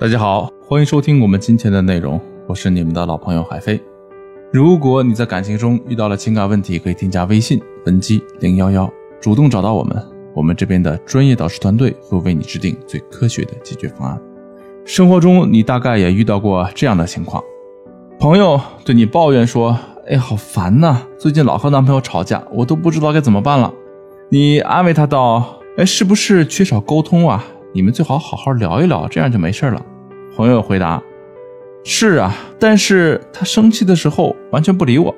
大家好，欢迎收听我们今天的内容，我是你们的老朋友海飞。如果你在感情中遇到了情感问题，可以添加微信文姬零幺幺，主动找到我们，我们这边的专业导师团队会为你制定最科学的解决方案。生活中你大概也遇到过这样的情况，朋友对你抱怨说：“哎，好烦呐，最近老和男朋友吵架，我都不知道该怎么办了。”你安慰他道：“哎，是不是缺少沟通啊？”你们最好好好聊一聊，这样就没事了。朋友回答：“是啊，但是他生气的时候完全不理我。”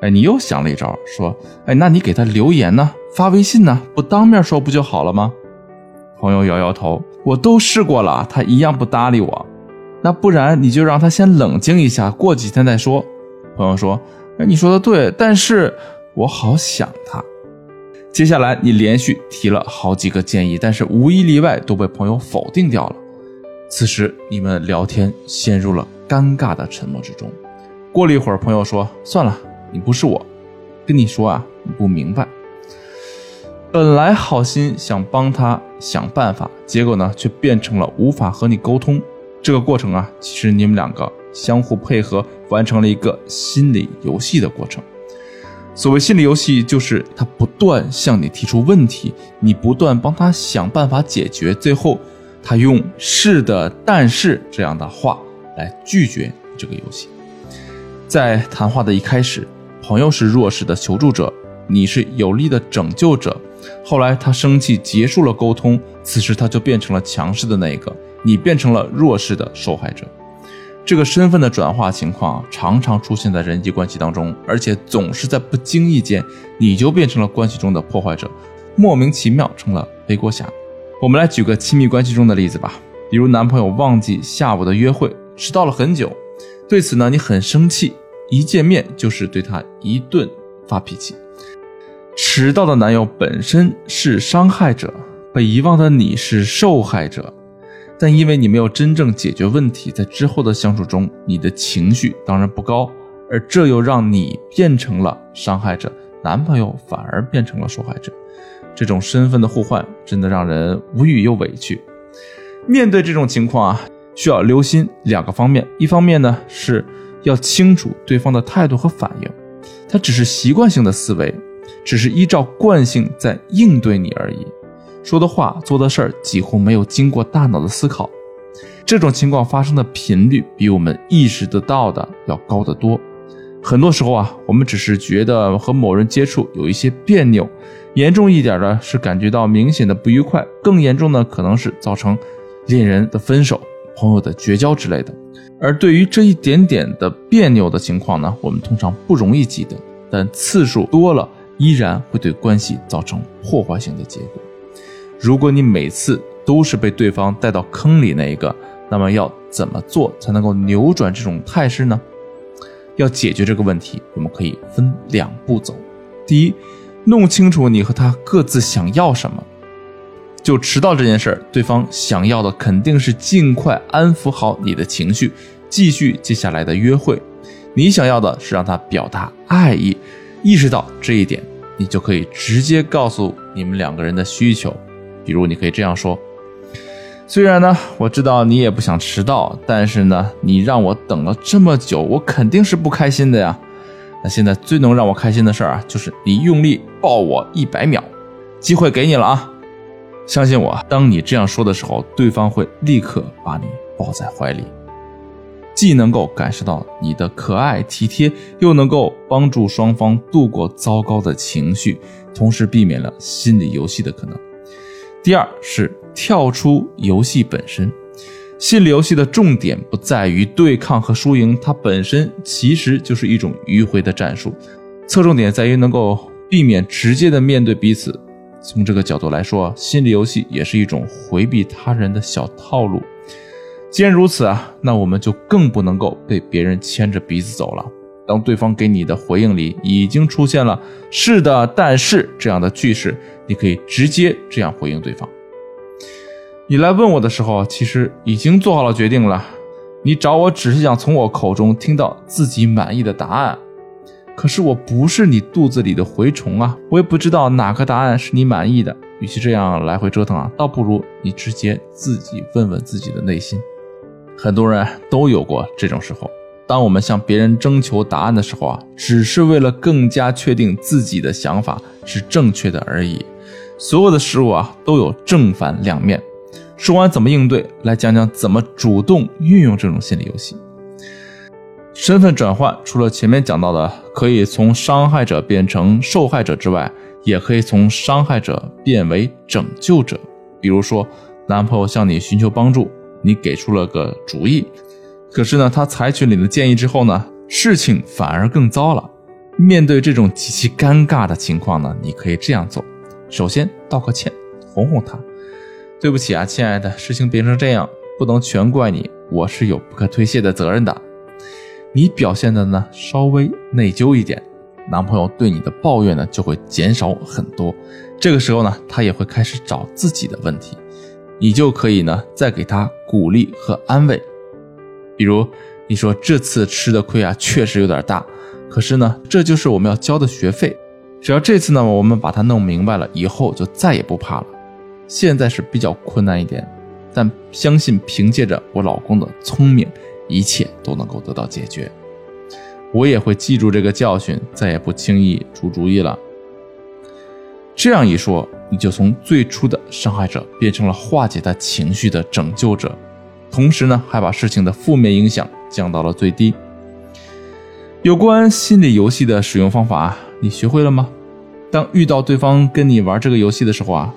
哎，你又想了一招，说：“哎，那你给他留言呢，发微信呢，不当面说不就好了吗？”朋友摇摇头：“我都试过了，他一样不搭理我。那不然你就让他先冷静一下，过几天再说。”朋友说：“哎，你说的对，但是我好想他。”接下来，你连续提了好几个建议，但是无一例外都被朋友否定掉了。此时，你们聊天陷入了尴尬的沉默之中。过了一会儿，朋友说：“算了，你不是我，跟你说啊，你不明白。本来好心想帮他想办法，结果呢，却变成了无法和你沟通。这个过程啊，其实你们两个相互配合，完成了一个心理游戏的过程。”所谓心理游戏，就是他不断向你提出问题，你不断帮他想办法解决，最后他用“是的，但是”这样的话来拒绝这个游戏。在谈话的一开始，朋友是弱势的求助者，你是有力的拯救者。后来他生气，结束了沟通，此时他就变成了强势的那一个，你变成了弱势的受害者。这个身份的转化情况常常出现在人际关系当中，而且总是在不经意间，你就变成了关系中的破坏者，莫名其妙成了背锅侠。我们来举个亲密关系中的例子吧，比如男朋友忘记下午的约会，迟到了很久，对此呢你很生气，一见面就是对他一顿发脾气。迟到的男友本身是伤害者，被遗忘的你是受害者。但因为你没有真正解决问题，在之后的相处中，你的情绪当然不高，而这又让你变成了伤害者，男朋友反而变成了受害者。这种身份的互换，真的让人无语又委屈。面对这种情况啊，需要留心两个方面：一方面呢，是要清楚对方的态度和反应，他只是习惯性的思维，只是依照惯性在应对你而已。说的话、做的事儿几乎没有经过大脑的思考，这种情况发生的频率比我们意识得到的要高得多。很多时候啊，我们只是觉得和某人接触有一些别扭，严重一点的是感觉到明显的不愉快，更严重的可能是造成恋人的分手、朋友的绝交之类的。而对于这一点点的别扭的情况呢，我们通常不容易记得，但次数多了，依然会对关系造成破坏性的结果。如果你每次都是被对方带到坑里那一个，那么要怎么做才能够扭转这种态势呢？要解决这个问题，我们可以分两步走。第一，弄清楚你和他各自想要什么。就迟到这件事儿，对方想要的肯定是尽快安抚好你的情绪，继续接下来的约会。你想要的是让他表达爱意，意识到这一点，你就可以直接告诉你们两个人的需求。比如，你可以这样说：“虽然呢，我知道你也不想迟到，但是呢，你让我等了这么久，我肯定是不开心的呀。那现在最能让我开心的事儿啊，就是你用力抱我一百秒，机会给你了啊！相信我，当你这样说的时候，对方会立刻把你抱在怀里，既能够感受到你的可爱体贴，又能够帮助双方度过糟糕的情绪，同时避免了心理游戏的可能。”第二是跳出游戏本身，心理游戏的重点不在于对抗和输赢，它本身其实就是一种迂回的战术，侧重点在于能够避免直接的面对彼此。从这个角度来说，心理游戏也是一种回避他人的小套路。既然如此啊，那我们就更不能够被别人牵着鼻子走了。当对方给你的回应里已经出现了“是的，但是”这样的句式，你可以直接这样回应对方。你来问我的时候，其实已经做好了决定了。你找我只是想从我口中听到自己满意的答案。可是我不是你肚子里的蛔虫啊，我也不知道哪个答案是你满意的。与其这样来回折腾啊，倒不如你直接自己问问自己的内心。很多人都有过这种时候，当我们向别人征求答案的时候啊，只是为了更加确定自己的想法是正确的而已。所有的事物啊，都有正反两面。说完怎么应对，来讲讲怎么主动运用这种心理游戏。身份转换除了前面讲到的可以从伤害者变成受害者之外，也可以从伤害者变为拯救者。比如说，男朋友向你寻求帮助，你给出了个主意，可是呢，他采取你的建议之后呢，事情反而更糟了。面对这种极其尴尬的情况呢，你可以这样做：首先道个歉，哄哄他。对不起啊，亲爱的，事情变成这样，不能全怪你，我是有不可推卸的责任的。你表现的呢稍微内疚一点，男朋友对你的抱怨呢就会减少很多。这个时候呢，他也会开始找自己的问题，你就可以呢再给他鼓励和安慰。比如你说这次吃的亏啊确实有点大，可是呢这就是我们要交的学费，只要这次呢我们把它弄明白了，以后就再也不怕了。现在是比较困难一点，但相信凭借着我老公的聪明，一切都能够得到解决。我也会记住这个教训，再也不轻易出主意了。这样一说，你就从最初的伤害者变成了化解他情绪的拯救者，同时呢，还把事情的负面影响降到了最低。有关心理游戏的使用方法，你学会了吗？当遇到对方跟你玩这个游戏的时候啊。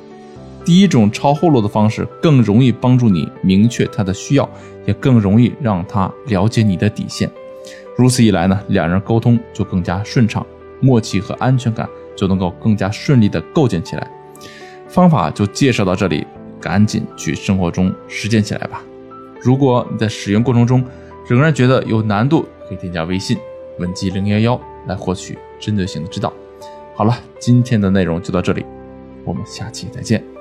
第一种抄后路的方式更容易帮助你明确他的需要，也更容易让他了解你的底线。如此一来呢，两人沟通就更加顺畅，默契和安全感就能够更加顺利的构建起来。方法就介绍到这里，赶紧去生活中实践起来吧。如果你在使用过程中仍然觉得有难度，可以添加微信文姬零幺幺来获取针对性的指导。好了，今天的内容就到这里，我们下期再见。